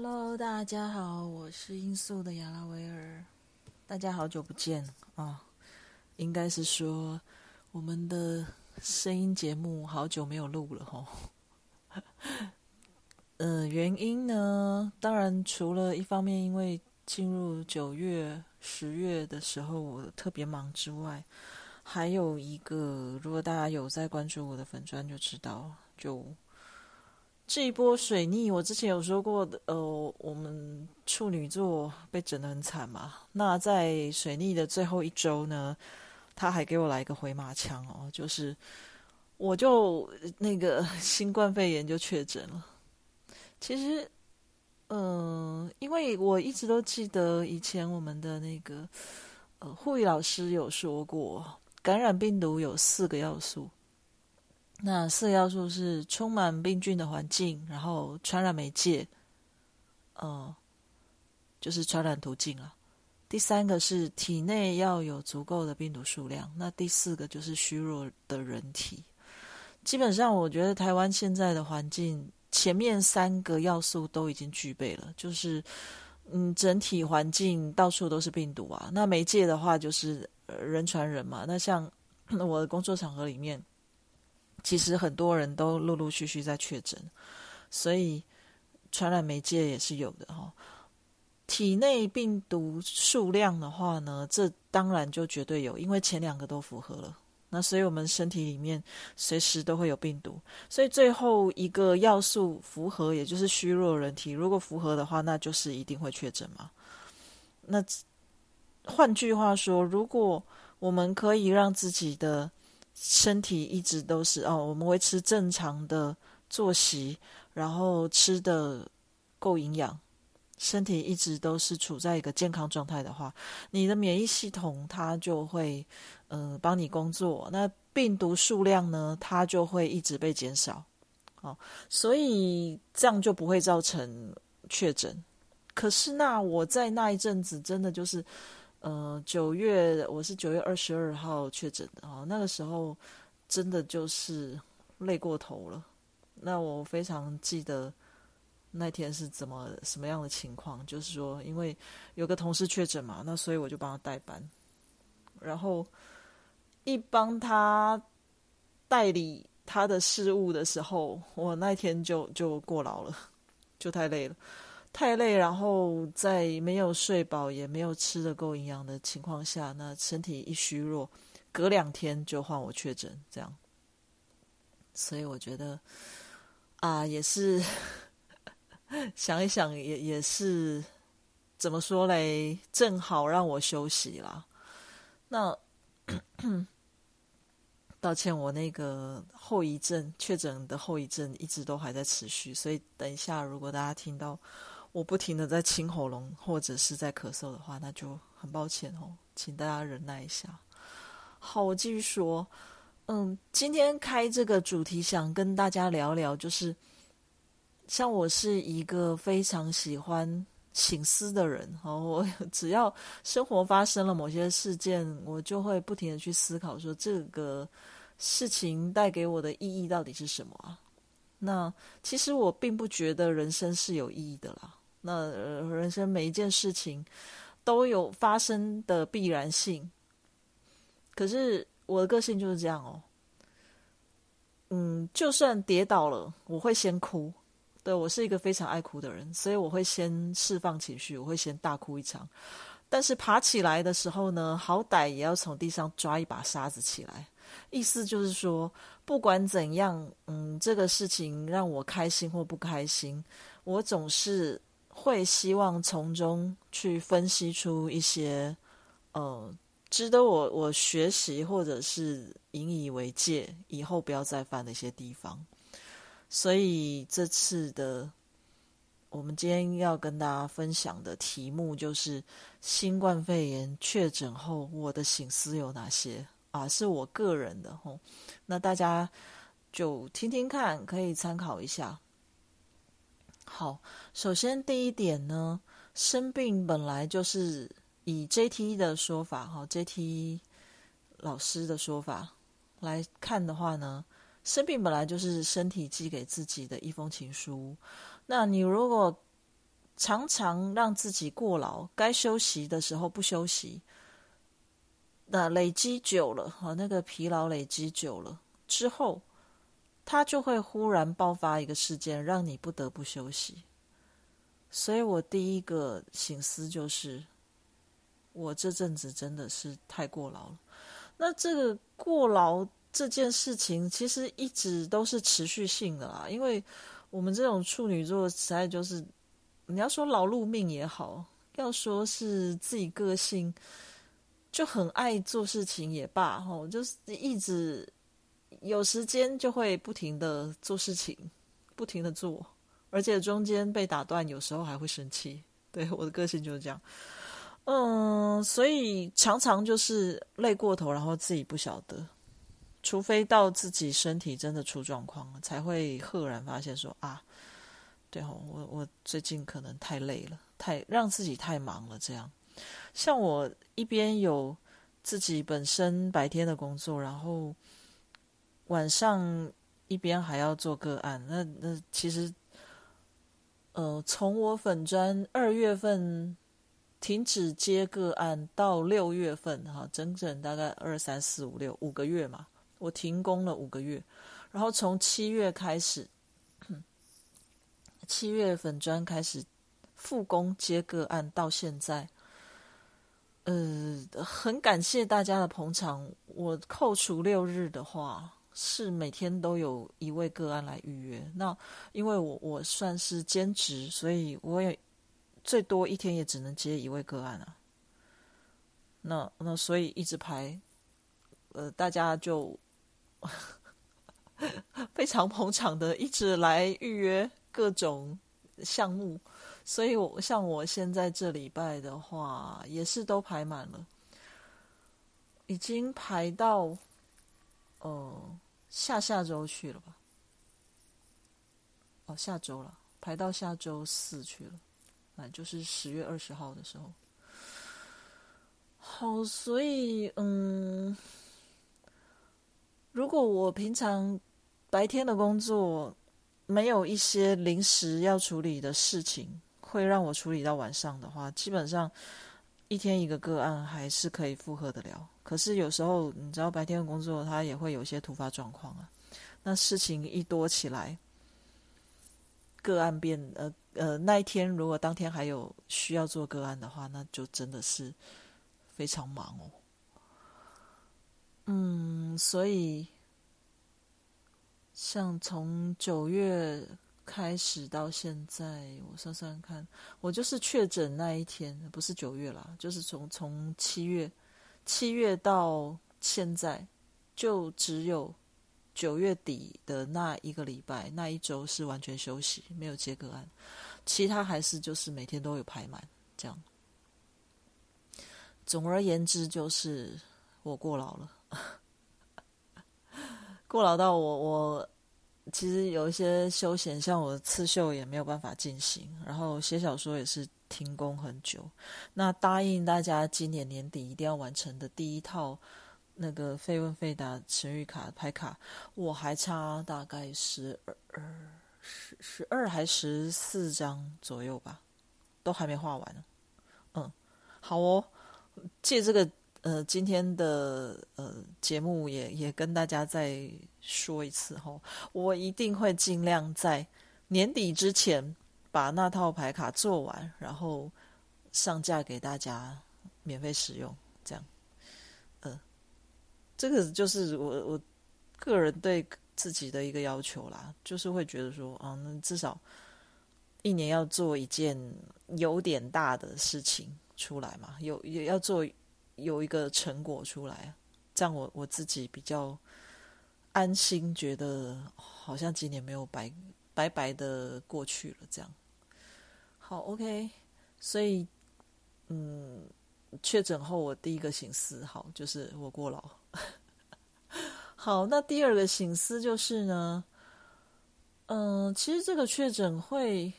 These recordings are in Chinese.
Hello，大家好，我是音速的亚拉维尔，大家好久不见啊！应该是说我们的声音节目好久没有录了哈。呃，原因呢，当然除了一方面因为进入九月、十月的时候我特别忙之外，还有一个，如果大家有在关注我的粉砖就知道，就。这一波水逆，我之前有说过的，呃，我们处女座被整得很惨嘛。那在水逆的最后一周呢，他还给我来一个回马枪哦，就是我就那个新冠肺炎就确诊了。其实，嗯，因为我一直都记得以前我们的那个呃护理老师有说过，感染病毒有四个要素。那四个要素是充满病菌的环境，然后传染媒介，呃，就是传染途径了。第三个是体内要有足够的病毒数量。那第四个就是虚弱的人体。基本上，我觉得台湾现在的环境，前面三个要素都已经具备了，就是嗯，整体环境到处都是病毒啊。那媒介的话，就是人传人嘛。那像 我的工作场合里面。其实很多人都陆陆续续在确诊，所以传染媒介也是有的哈。体内病毒数量的话呢，这当然就绝对有，因为前两个都符合了。那所以我们身体里面随时都会有病毒，所以最后一个要素符合，也就是虚弱人体，如果符合的话，那就是一定会确诊嘛。那换句话说，如果我们可以让自己的身体一直都是哦，我们维持正常的作息，然后吃的够营养，身体一直都是处在一个健康状态的话，你的免疫系统它就会呃帮你工作，那病毒数量呢，它就会一直被减少，哦，所以这样就不会造成确诊。可是那我在那一阵子真的就是。呃，九月我是九月二十二号确诊的哦，那个时候真的就是累过头了。那我非常记得那天是怎么什么样的情况，就是说，因为有个同事确诊嘛，那所以我就帮他代班，然后一帮他代理他的事务的时候，我那天就就过劳了，就太累了。太累，然后在没有睡饱也没有吃的够营养的情况下，那身体一虚弱，隔两天就换我确诊，这样。所以我觉得啊，也是 想一想，也也是怎么说嘞？正好让我休息啦。那 道歉，我那个后遗症确诊的后遗症一直都还在持续，所以等一下如果大家听到。我不停的在清喉咙或者是在咳嗽的话，那就很抱歉哦，请大家忍耐一下。好，我继续说。嗯，今天开这个主题，想跟大家聊聊，就是像我是一个非常喜欢醒思的人，哦，我 只要生活发生了某些事件，我就会不停的去思考，说这个事情带给我的意义到底是什么啊？那其实我并不觉得人生是有意义的啦。那人生每一件事情都有发生的必然性，可是我的个性就是这样哦。嗯，就算跌倒了，我会先哭。对我是一个非常爱哭的人，所以我会先释放情绪，我会先大哭一场。但是爬起来的时候呢，好歹也要从地上抓一把沙子起来。意思就是说，不管怎样，嗯，这个事情让我开心或不开心，我总是。会希望从中去分析出一些，呃，值得我我学习或者是引以为戒，以后不要再犯的一些地方。所以这次的我们今天要跟大家分享的题目就是新冠肺炎确诊后我的醒思有哪些啊？是我个人的吼，那大家就听听看，可以参考一下。好，首先第一点呢，生病本来就是以 JT 的说法，哈，JT 老师的说法来看的话呢，生病本来就是身体寄给自己的一封情书。那你如果常常让自己过劳，该休息的时候不休息，那累积久了，哈，那个疲劳累积久了之后，他就会忽然爆发一个事件，让你不得不休息。所以我第一个醒思就是，我这阵子真的是太过劳了。那这个过劳这件事情，其实一直都是持续性的啦。因为我们这种处女座，实在就是你要说劳碌命也好，要说是自己个性就很爱做事情也罢，吼，就是一直有时间就会不停的做事情，不停的做。而且中间被打断，有时候还会生气。对我的个性就是这样，嗯，所以常常就是累过头，然后自己不晓得，除非到自己身体真的出状况了，才会赫然发现说啊，对哦，我我最近可能太累了，太让自己太忙了。这样，像我一边有自己本身白天的工作，然后晚上一边还要做个案，那那其实。呃，从我粉砖二月份停止接个案到六月份，哈，整整大概二三四五六五个月嘛，我停工了五个月，然后从七月开始，七月粉砖开始复工接个案到现在，呃，很感谢大家的捧场，我扣除六日的话。是每天都有一位个案来预约。那因为我我算是兼职，所以我也最多一天也只能接一位个案啊。那那所以一直排，呃，大家就 非常捧场的一直来预约各种项目。所以我像我现在这礼拜的话，也是都排满了，已经排到呃。下下周去了吧？哦，下周了，排到下周四去了，啊，就是十月二十号的时候。好，所以嗯，如果我平常白天的工作没有一些临时要处理的事情，会让我处理到晚上的话，基本上一天一个个案还是可以负荷得了。可是有时候，你知道白天的工作，他也会有些突发状况啊。那事情一多起来，个案变呃呃，那一天如果当天还有需要做个案的话，那就真的是非常忙哦。嗯，所以像从九月开始到现在，我算算看，我就是确诊那一天，不是九月啦，就是从从七月。七月到现在，就只有九月底的那一个礼拜，那一周是完全休息，没有接个案，其他还是就是每天都有排满这样。总而言之，就是我过劳了，过劳到我我其实有一些休闲，像我的刺绣也没有办法进行，然后写小说也是。停工很久，那答应大家今年年底一定要完成的第一套那个费问费达神谕卡牌卡，我还差大概十二、十十二还十四张左右吧，都还没画完呢。嗯，好哦，借这个呃今天的呃节目也也跟大家再说一次哈，我一定会尽量在年底之前。把那套牌卡做完，然后上架给大家免费使用，这样，呃，这个就是我我个人对自己的一个要求啦，就是会觉得说，啊，那至少一年要做一件有点大的事情出来嘛，有也要做有一个成果出来，这样我我自己比较安心，觉得好像今年没有白。白白的过去了，这样好 OK。所以，嗯，确诊后我第一个醒思，好，就是我过劳。好，那第二个醒思就是呢，嗯，其实这个确诊会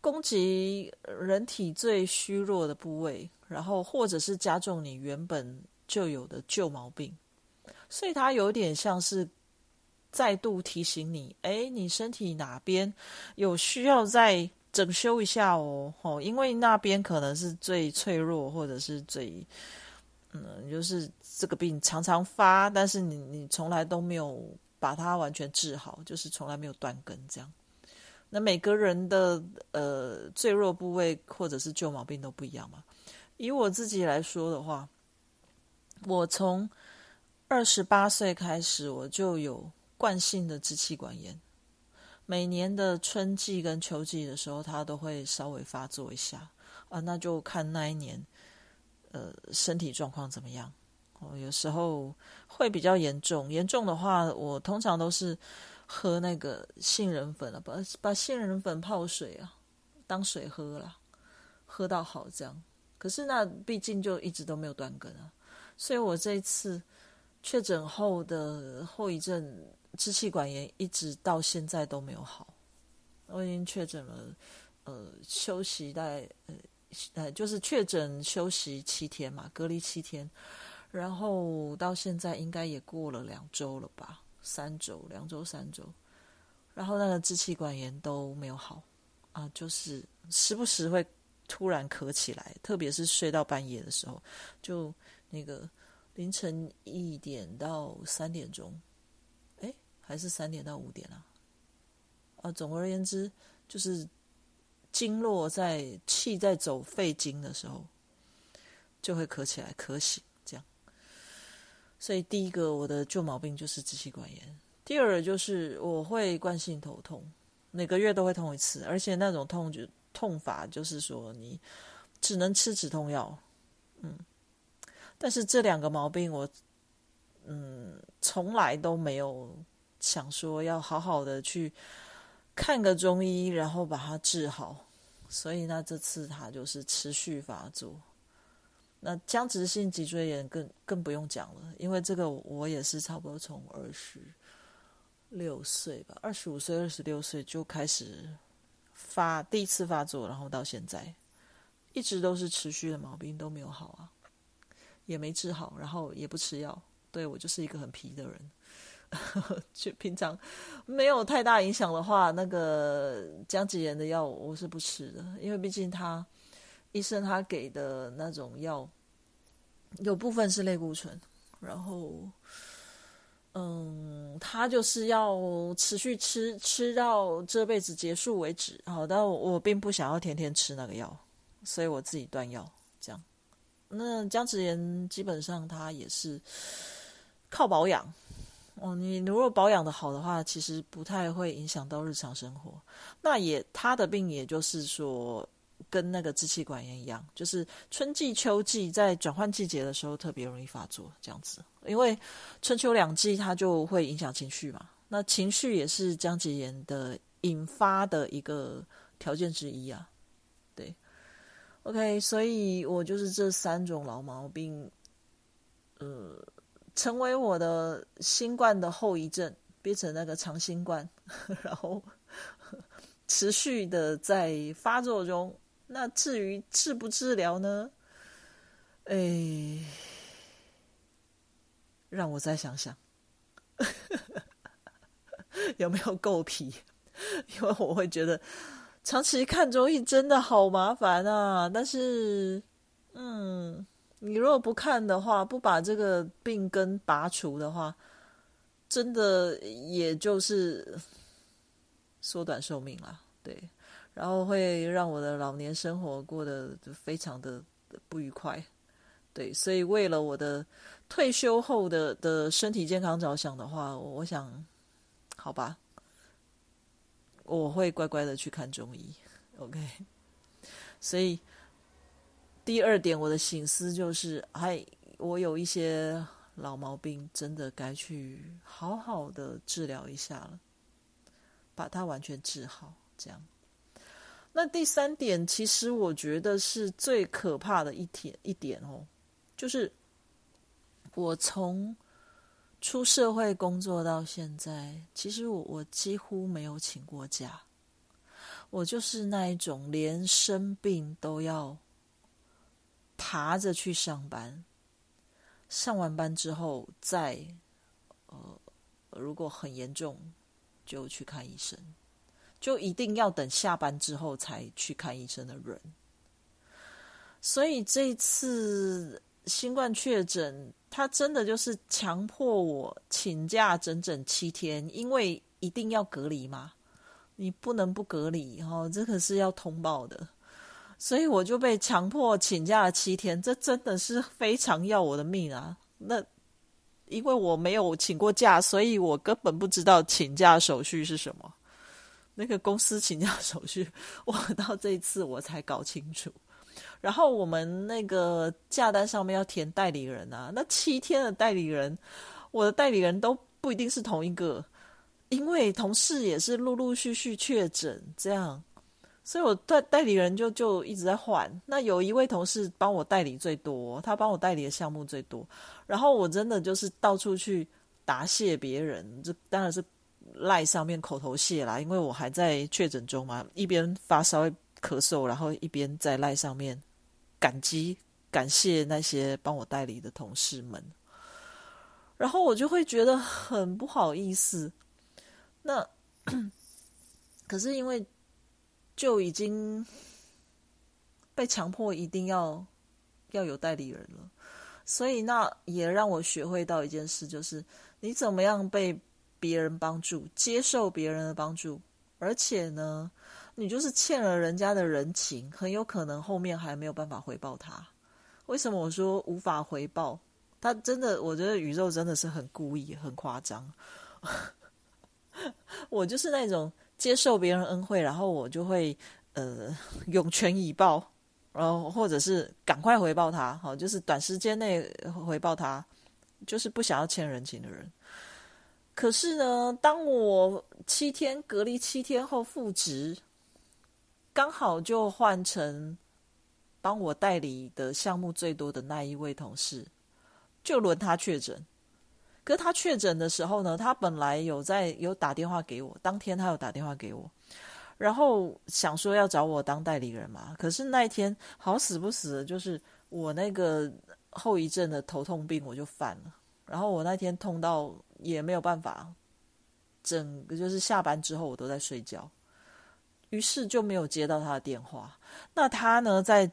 攻击人体最虚弱的部位，然后或者是加重你原本就有的旧毛病，所以它有点像是。再度提醒你，哎，你身体哪边有需要再整修一下哦，哦，因为那边可能是最脆弱，或者是最，嗯，就是这个病常常发，但是你你从来都没有把它完全治好，就是从来没有断根这样。那每个人的呃最弱部位或者是旧毛病都不一样嘛。以我自己来说的话，我从二十八岁开始我就有惯性的支气管炎。每年的春季跟秋季的时候，它都会稍微发作一下啊，那就看那一年，呃，身体状况怎么样哦。有时候会比较严重，严重的话，我通常都是喝那个杏仁粉了，把把杏仁粉泡水啊，当水喝了，喝到好这样。可是那毕竟就一直都没有断根啊，所以我这一次确诊后的后遗症。支气管炎一直到现在都没有好，我已经确诊了，呃，休息在呃呃，就是确诊休息七天嘛，隔离七天，然后到现在应该也过了两周了吧，三周，两周三周，然后那个支气管炎都没有好啊，就是时不时会突然咳起来，特别是睡到半夜的时候，就那个凌晨一点到三点钟。还是三点到五点啊？啊，总而言之，就是经络在气在走肺经的时候，就会咳起来、咳醒这样。所以第一个我的旧毛病就是支气管炎，第二就是我会惯性头痛，每个月都会痛一次，而且那种痛就痛法就是说你只能吃止痛药，嗯。但是这两个毛病我嗯从来都没有。想说要好好的去看个中医，然后把它治好。所以呢，这次他就是持续发作。那僵直性脊椎炎更更不用讲了，因为这个我也是差不多从二十六岁吧，二十五岁、二十六岁就开始发第一次发作，然后到现在一直都是持续的毛病都没有好啊，也没治好，然后也不吃药。对我就是一个很皮的人。就平常没有太大影响的话，那个姜子炎的药我是不吃的，因为毕竟他医生他给的那种药有部分是类固醇，然后嗯，他就是要持续吃吃到这辈子结束为止。好，但我并不想要天天吃那个药，所以我自己断药这样。那姜直炎基本上他也是靠保养。哦，你如果保养的好的话，其实不太会影响到日常生活。那也他的病，也就是说，跟那个支气管炎一样，就是春季、秋季在转换季节的时候特别容易发作，这样子。因为春秋两季它就会影响情绪嘛，那情绪也是僵结炎的引发的一个条件之一啊。对，OK，所以我就是这三种老毛病，呃。成为我的新冠的后遗症，变成那个长新冠，然后持续的在发作中。那至于治不治疗呢？哎，让我再想想，有没有够皮？因为我会觉得长期看中医真的好麻烦啊。但是，嗯。你如果不看的话，不把这个病根拔除的话，真的也就是缩短寿命了，对，然后会让我的老年生活过得非常的不愉快，对，所以为了我的退休后的的身体健康着想的话，我想，好吧，我会乖乖的去看中医，OK，所以。第二点，我的醒思就是，哎，我有一些老毛病，真的该去好好的治疗一下了，把它完全治好。这样，那第三点，其实我觉得是最可怕的一点一点哦，就是我从出社会工作到现在，其实我我几乎没有请过假，我就是那一种连生病都要。爬着去上班，上完班之后再，呃，如果很严重就去看医生，就一定要等下班之后才去看医生的人。所以这次新冠确诊，他真的就是强迫我请假整整七天，因为一定要隔离嘛，你不能不隔离哈，这可是要通报的。所以我就被强迫请假了七天，这真的是非常要我的命啊！那因为我没有请过假，所以我根本不知道请假手续是什么。那个公司请假手续，我到这一次我才搞清楚。然后我们那个假单上面要填代理人啊，那七天的代理人，我的代理人都不一定是同一个，因为同事也是陆陆续续确诊，这样。所以，我代代理人就就一直在换。那有一位同事帮我代理最多，他帮我代理的项目最多。然后我真的就是到处去答谢别人，这当然是赖上面口头谢啦，因为我还在确诊中嘛，一边发烧咳嗽，然后一边在赖上面感激感谢那些帮我代理的同事们。然后我就会觉得很不好意思。那 可是因为。就已经被强迫一定要要有代理人了，所以那也让我学会到一件事，就是你怎么样被别人帮助，接受别人的帮助，而且呢，你就是欠了人家的人情，很有可能后面还没有办法回报他。为什么我说无法回报？他真的，我觉得宇宙真的是很故意、很夸张。我就是那种。接受别人恩惠，然后我就会呃涌泉以报，然后或者是赶快回报他，好，就是短时间内回报他，就是不想要欠人情的人。可是呢，当我七天隔离七天后复职，刚好就换成帮我代理的项目最多的那一位同事，就轮他确诊。可他确诊的时候呢，他本来有在有打电话给我，当天他有打电话给我，然后想说要找我当代理人嘛。可是那一天好死不死，就是我那个后遗症的头痛病我就犯了，然后我那天痛到也没有办法，整个就是下班之后我都在睡觉，于是就没有接到他的电话。那他呢，在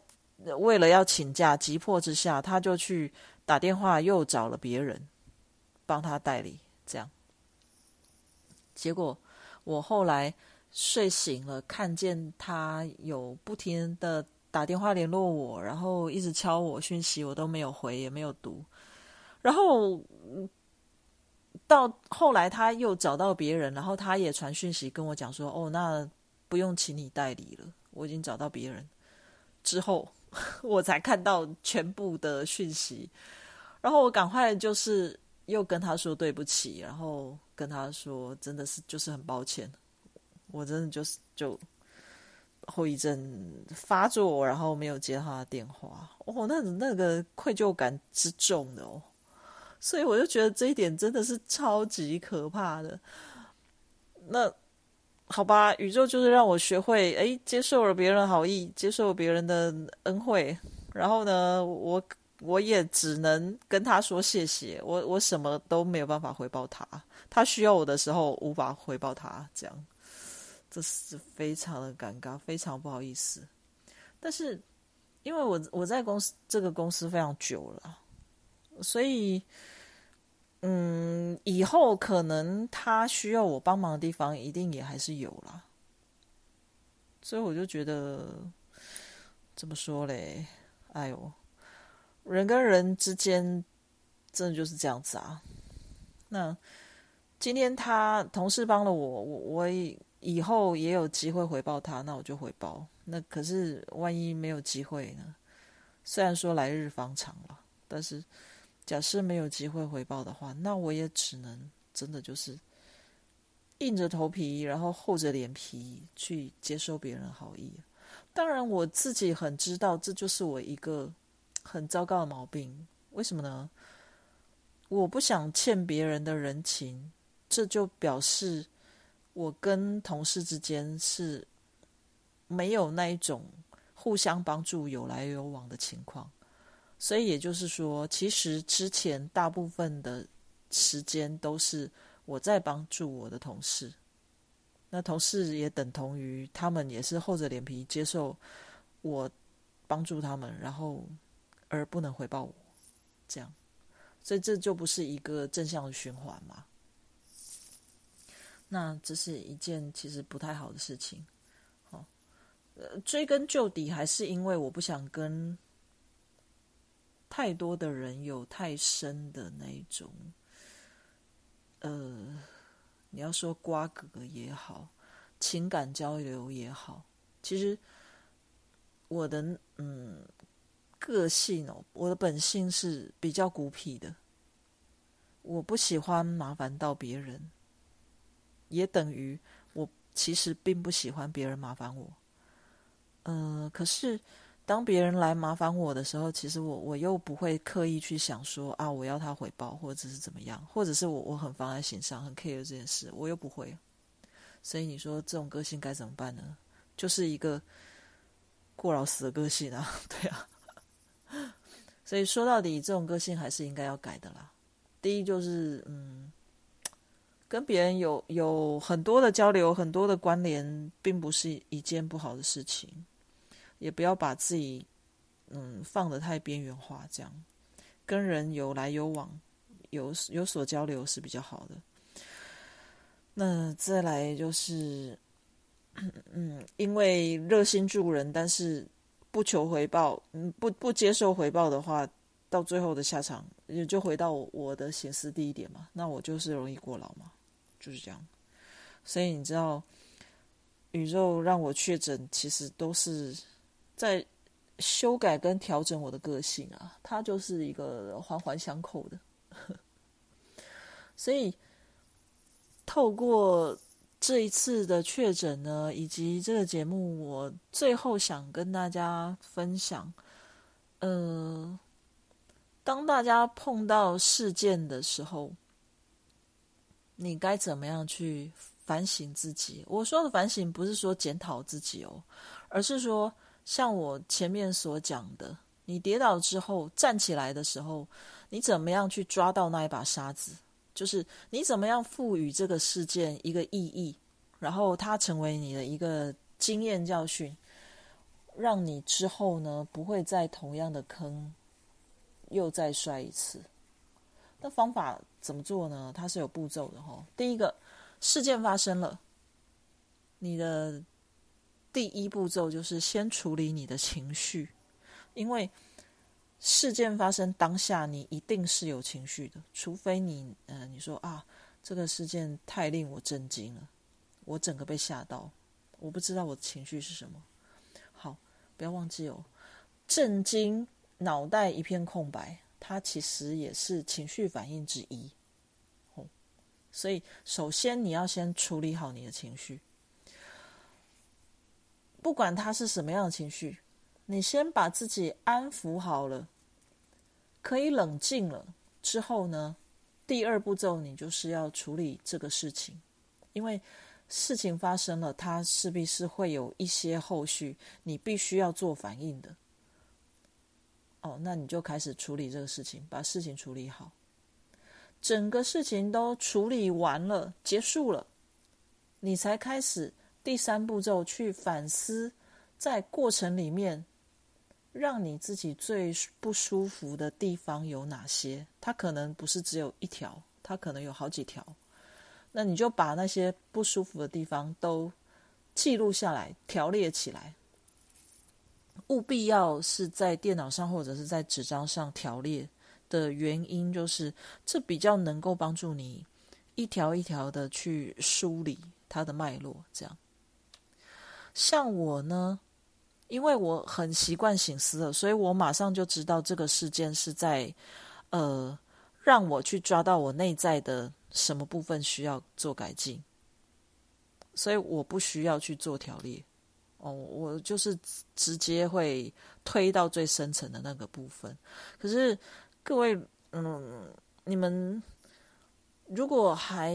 为了要请假，急迫之下，他就去打电话又找了别人。帮他代理，这样。结果我后来睡醒了，看见他有不停的打电话联络我，然后一直敲我讯息，我都没有回，也没有读。然后到后来他又找到别人，然后他也传讯息跟我讲说：“哦，那不用请你代理了，我已经找到别人。”之后 我才看到全部的讯息，然后我赶快就是。又跟他说对不起，然后跟他说真的是就是很抱歉，我真的就是就后遗症发作，然后没有接他的电话，哦，那那个愧疚感之重的哦，所以我就觉得这一点真的是超级可怕的。那好吧，宇宙就是让我学会哎，接受了别人好意，接受别人的恩惠，然后呢，我。我也只能跟他说谢谢，我我什么都没有办法回报他，他需要我的时候无法回报他，这样，这是非常的尴尬，非常不好意思。但是因为我我在公司这个公司非常久了，所以，嗯，以后可能他需要我帮忙的地方一定也还是有啦。所以我就觉得怎么说嘞？哎呦。人跟人之间，真的就是这样子啊。那今天他同事帮了我，我我以后也有机会回报他，那我就回报。那可是万一没有机会呢？虽然说来日方长了，但是假设没有机会回报的话，那我也只能真的就是硬着头皮，然后厚着脸皮去接受别人好意。当然，我自己很知道，这就是我一个。很糟糕的毛病，为什么呢？我不想欠别人的人情，这就表示我跟同事之间是没有那一种互相帮助、有来有往的情况。所以也就是说，其实之前大部分的时间都是我在帮助我的同事。那同事也等同于他们也是厚着脸皮接受我帮助他们，然后而不能回报我，这样，所以这就不是一个正向的循环嘛？那这是一件其实不太好的事情。好，呃，追根究底，还是因为我不想跟太多的人有太深的那种，呃。你要说瓜葛也好，情感交流也好，其实我的嗯个性哦，我的本性是比较孤僻的，我不喜欢麻烦到别人，也等于我其实并不喜欢别人麻烦我。呃，可是。当别人来麻烦我的时候，其实我我又不会刻意去想说啊，我要他回报，或者是怎么样，或者是我我很放在心上，很 care 这件事，我又不会。所以你说这种个性该怎么办呢？就是一个过劳死的个性啊，对啊。所以说到底，这种个性还是应该要改的啦。第一就是嗯，跟别人有有很多的交流，很多的关联，并不是一件不好的事情。也不要把自己，嗯，放得太边缘化，这样跟人有来有往，有有所交流是比较好的。那再来就是，嗯，因为热心助人，但是不求回报，嗯，不不接受回报的话，到最后的下场也就回到我的显示第一点嘛，那我就是容易过劳嘛，就是这样。所以你知道，宇宙让我确诊，其实都是。在修改跟调整我的个性啊，它就是一个环环相扣的。所以透过这一次的确诊呢，以及这个节目，我最后想跟大家分享，呃，当大家碰到事件的时候，你该怎么样去反省自己？我说的反省不是说检讨自己哦，而是说。像我前面所讲的，你跌倒之后站起来的时候，你怎么样去抓到那一把沙子？就是你怎么样赋予这个事件一个意义，然后它成为你的一个经验教训，让你之后呢不会在同样的坑又再摔一次。那方法怎么做呢？它是有步骤的哈。第一个，事件发生了，你的。第一步骤就是先处理你的情绪，因为事件发生当下，你一定是有情绪的，除非你，呃，你说啊，这个事件太令我震惊了，我整个被吓到，我不知道我的情绪是什么。好，不要忘记哦，震惊，脑袋一片空白，它其实也是情绪反应之一。哦，所以首先你要先处理好你的情绪。不管他是什么样的情绪，你先把自己安抚好了，可以冷静了之后呢，第二步骤你就是要处理这个事情，因为事情发生了，它势必是会有一些后续，你必须要做反应的。哦，那你就开始处理这个事情，把事情处理好，整个事情都处理完了，结束了，你才开始。第三步骤去反思，在过程里面，让你自己最不舒服的地方有哪些？它可能不是只有一条，它可能有好几条。那你就把那些不舒服的地方都记录下来，条列起来。务必要是在电脑上或者是在纸张上条列的原因，就是这比较能够帮助你一条一条的去梳理它的脉络，这样。像我呢，因为我很习惯醒思了，所以我马上就知道这个事件是在，呃，让我去抓到我内在的什么部分需要做改进，所以我不需要去做条列，哦，我就是直接会推到最深层的那个部分。可是各位，嗯，你们如果还。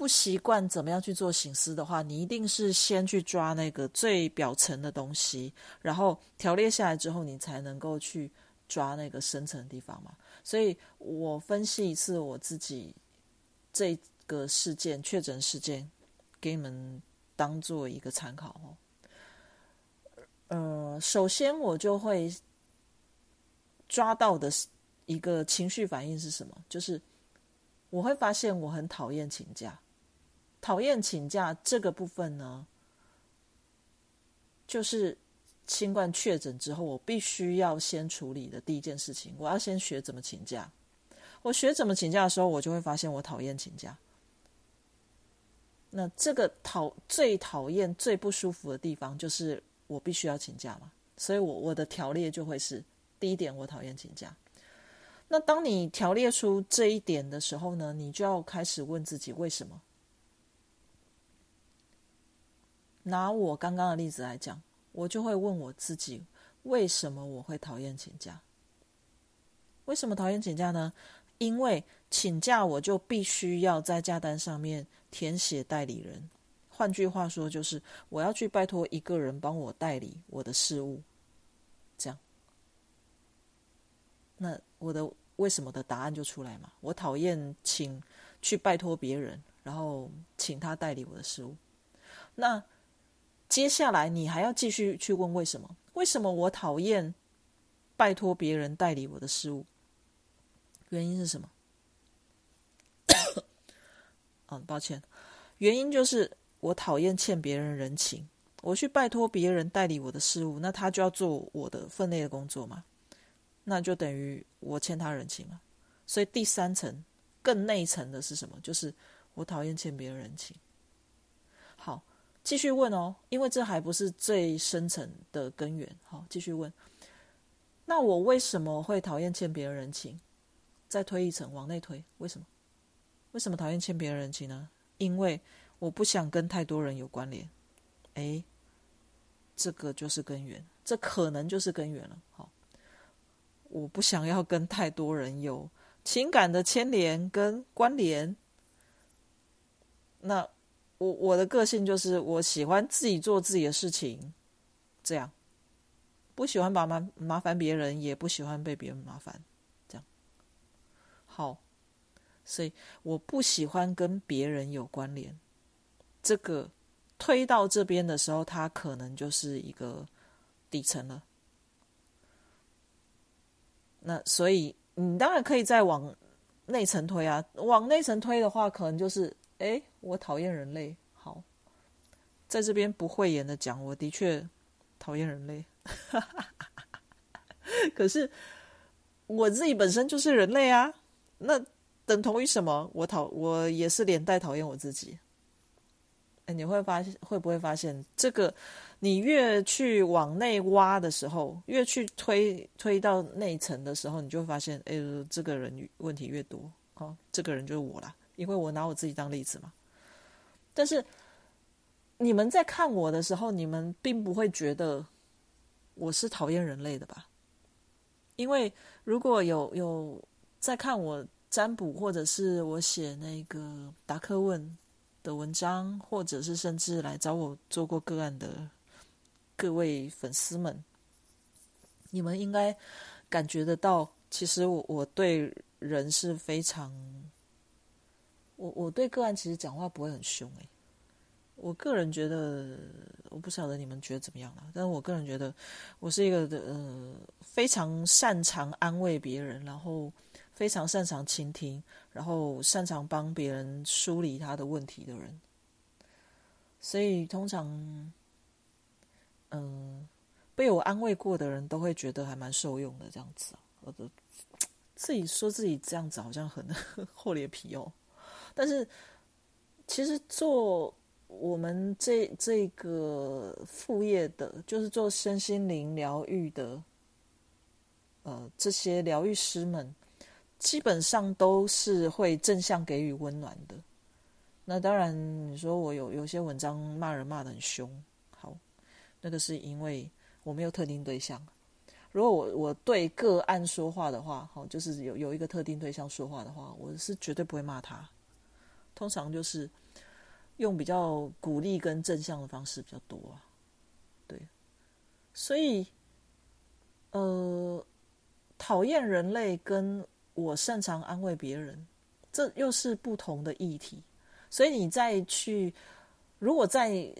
不习惯怎么样去做醒思的话，你一定是先去抓那个最表层的东西，然后条列下来之后，你才能够去抓那个深层的地方嘛。所以我分析一次我自己这个事件确诊事件给你们当做一个参考哦。呃，首先我就会抓到的一个情绪反应是什么？就是我会发现我很讨厌请假，讨厌请假这个部分呢，就是新冠确诊之后，我必须要先处理的第一件事情，我要先学怎么请假。我学怎么请假的时候，我就会发现我讨厌请假。那这个讨最讨厌、最不舒服的地方，就是我必须要请假嘛。所以，我我的条列就会是第一点，我讨厌请假。那当你条列出这一点的时候呢，你就要开始问自己为什么。拿我刚刚的例子来讲，我就会问我自己，为什么我会讨厌请假？为什么讨厌请假呢？因为请假，我就必须要在假单上面填写代理人。换句话说，就是我要去拜托一个人帮我代理我的事务。这样，那我的为什么的答案就出来嘛？我讨厌请去拜托别人，然后请他代理我的事务。那接下来你还要继续去问为什么？为什么我讨厌拜托别人代理我的事务？原因是什么？嗯，抱歉，原因就是我讨厌欠别人人情。我去拜托别人代理我的事务，那他就要做我的分内的工作嘛，那就等于我欠他人情了。所以第三层更内层的是什么？就是我讨厌欠别人人情。继续问哦，因为这还不是最深层的根源。好，继续问。那我为什么会讨厌欠别人人情？再推一层，往内推，为什么？为什么讨厌欠别人人情呢？因为我不想跟太多人有关联。哎，这个就是根源，这可能就是根源了。好，我不想要跟太多人有情感的牵连跟关联。那我我的个性就是我喜欢自己做自己的事情，这样不喜欢把麻麻烦别人，也不喜欢被别人麻烦。这样好，所以我不喜欢跟别人有关联。这个推到这边的时候，它可能就是一个底层了。那所以你当然可以再往内层推啊，往内层推的话，可能就是，哎，我讨厌人类。好，在这边不讳言的讲，我的确讨厌人类。可是我自己本身就是人类啊。那等同于什么？我讨我也是连带讨厌我自己。哎，你会发现会不会发现这个？你越去往内挖的时候，越去推推到内层的时候，你就发现，哎，这个人问题越多。哦，这个人就是我啦，因为我拿我自己当例子嘛。但是你们在看我的时候，你们并不会觉得我是讨厌人类的吧？因为如果有有。在看我占卜，或者是我写那个答客问的文章，或者是甚至来找我做过个案的各位粉丝们，你们应该感觉得到，其实我我对人是非常，我我对个案其实讲话不会很凶诶。我个人觉得，我不晓得你们觉得怎么样了，但是我个人觉得，我是一个的呃非常擅长安慰别人，然后。非常擅长倾听，然后擅长帮别人梳理他的问题的人，所以通常，嗯，被我安慰过的人都会觉得还蛮受用的。这样子，我的 自己说自己这样子好像很 厚脸皮哦。但是，其实做我们这这个副业的，就是做身心灵疗愈的，呃，这些疗愈师们。基本上都是会正向给予温暖的。那当然，你说我有有些文章骂人骂的很凶，好，那个是因为我没有特定对象。如果我我对个案说话的话，好，就是有有一个特定对象说话的话，我是绝对不会骂他。通常就是用比较鼓励跟正向的方式比较多啊。对，所以呃，讨厌人类跟。我擅长安慰别人，这又是不同的议题。所以你再去如果在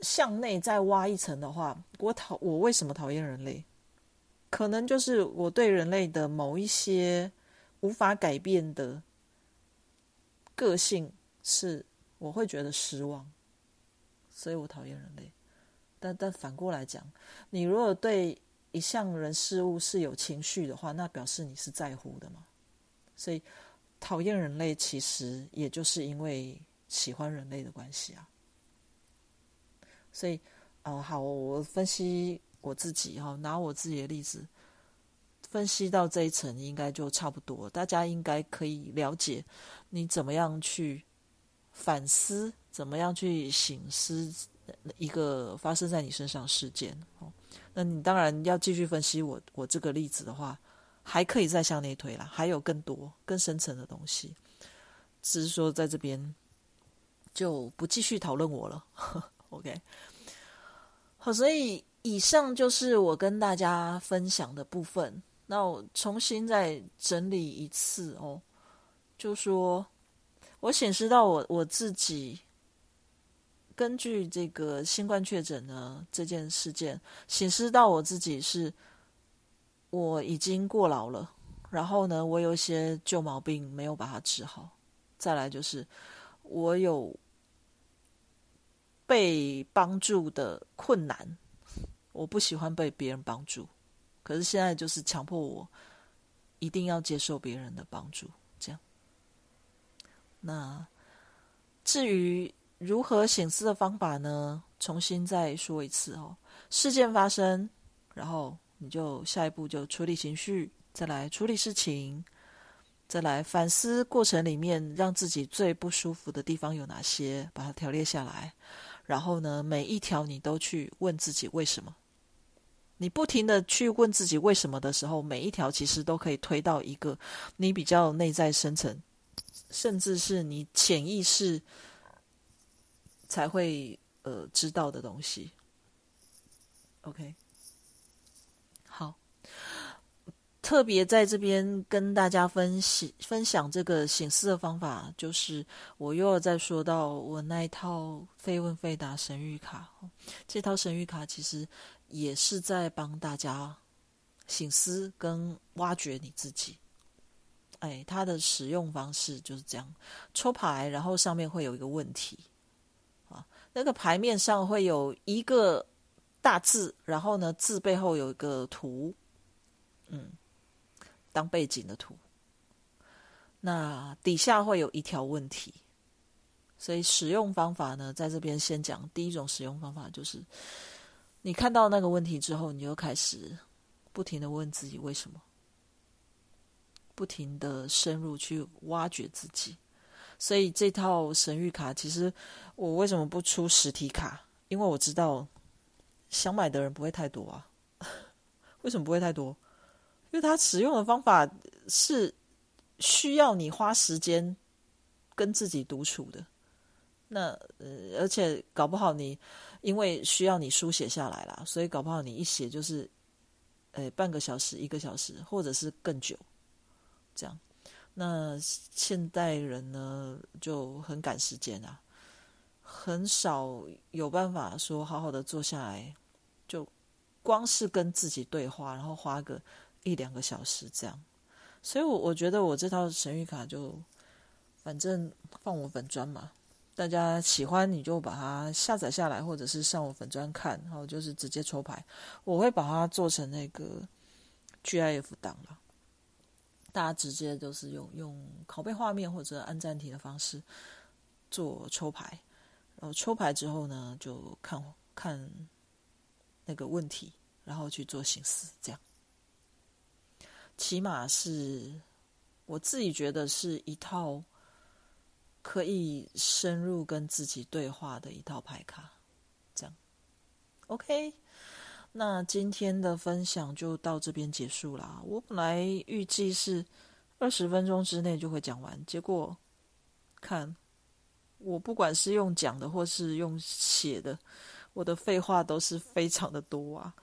向内再挖一层的话，我讨我为什么讨厌人类？可能就是我对人类的某一些无法改变的个性，是我会觉得失望，所以我讨厌人类。但但反过来讲，你如果对一项人事物是有情绪的话，那表示你是在乎的嘛。所以讨厌人类，其实也就是因为喜欢人类的关系啊。所以，呃，好，我分析我自己哈，拿我自己的例子分析到这一层，应该就差不多。大家应该可以了解你怎么样去反思，怎么样去醒思一个发生在你身上事件。哦，那你当然要继续分析我我这个例子的话，还可以再向内推啦，还有更多更深层的东西。只是说在这边就不继续讨论我了。OK，好，所以以上就是我跟大家分享的部分。那我重新再整理一次哦，就说我显示到我我自己根据这个新冠确诊呢这件事件，显示到我自己是我已经过劳了，然后呢，我有一些旧毛病没有把它治好。再来就是我有。被帮助的困难，我不喜欢被别人帮助，可是现在就是强迫我一定要接受别人的帮助，这样。那至于如何醒思的方法呢？重新再说一次哦。事件发生，然后你就下一步就处理情绪，再来处理事情，再来反思过程里面让自己最不舒服的地方有哪些，把它条列下来。然后呢，每一条你都去问自己为什么？你不停的去问自己为什么的时候，每一条其实都可以推到一个你比较内在深层，甚至是你潜意识才会呃知道的东西。OK 好。特别在这边跟大家分析分享这个醒思的方法，就是我又要再说到我那一套非问非答神谕卡。这套神谕卡其实也是在帮大家醒思跟挖掘你自己。哎，它的使用方式就是这样：抽牌，然后上面会有一个问题啊，那个牌面上会有一个大字，然后呢字背后有一个图，嗯。当背景的图，那底下会有一条问题，所以使用方法呢，在这边先讲第一种使用方法，就是你看到那个问题之后，你就开始不停的问自己为什么，不停的深入去挖掘自己。所以这套神谕卡，其实我为什么不出实体卡？因为我知道想买的人不会太多啊。为什么不会太多？因为它使用的方法是需要你花时间跟自己独处的，那呃，而且搞不好你因为需要你书写下来啦，所以搞不好你一写就是，呃，半个小时、一个小时，或者是更久，这样。那现代人呢就很赶时间啊，很少有办法说好好的坐下来，就光是跟自己对话，然后花个。一两个小时这样，所以，我我觉得我这套神谕卡就反正放我粉砖嘛，大家喜欢你就把它下载下来，或者是上我粉砖看，然后就是直接抽牌。我会把它做成那个 GIF 档了，大家直接就是用用拷贝画面或者按暂停的方式做抽牌，然后抽牌之后呢，就看看那个问题，然后去做形式这样。起码是我自己觉得是一套可以深入跟自己对话的一套牌卡，这样 OK。那今天的分享就到这边结束啦。我本来预计是二十分钟之内就会讲完，结果看我不管是用讲的或是用写的，我的废话都是非常的多啊。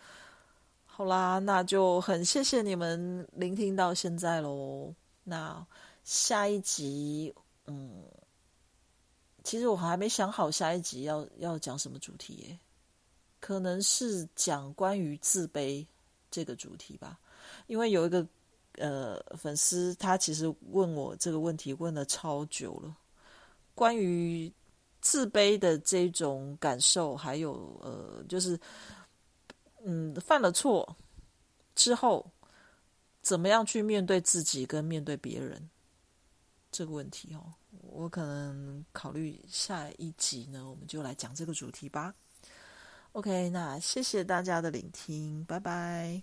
好啦，那就很谢谢你们聆听到现在喽。那下一集，嗯，其实我还没想好下一集要要讲什么主题耶，可能是讲关于自卑这个主题吧。因为有一个呃粉丝，他其实问我这个问题问了超久了，关于自卑的这种感受，还有呃，就是嗯犯了错之后，怎么样去面对自己跟面对别人这个问题哦。我可能考虑下一集呢，我们就来讲这个主题吧。OK，那谢谢大家的聆听，拜拜。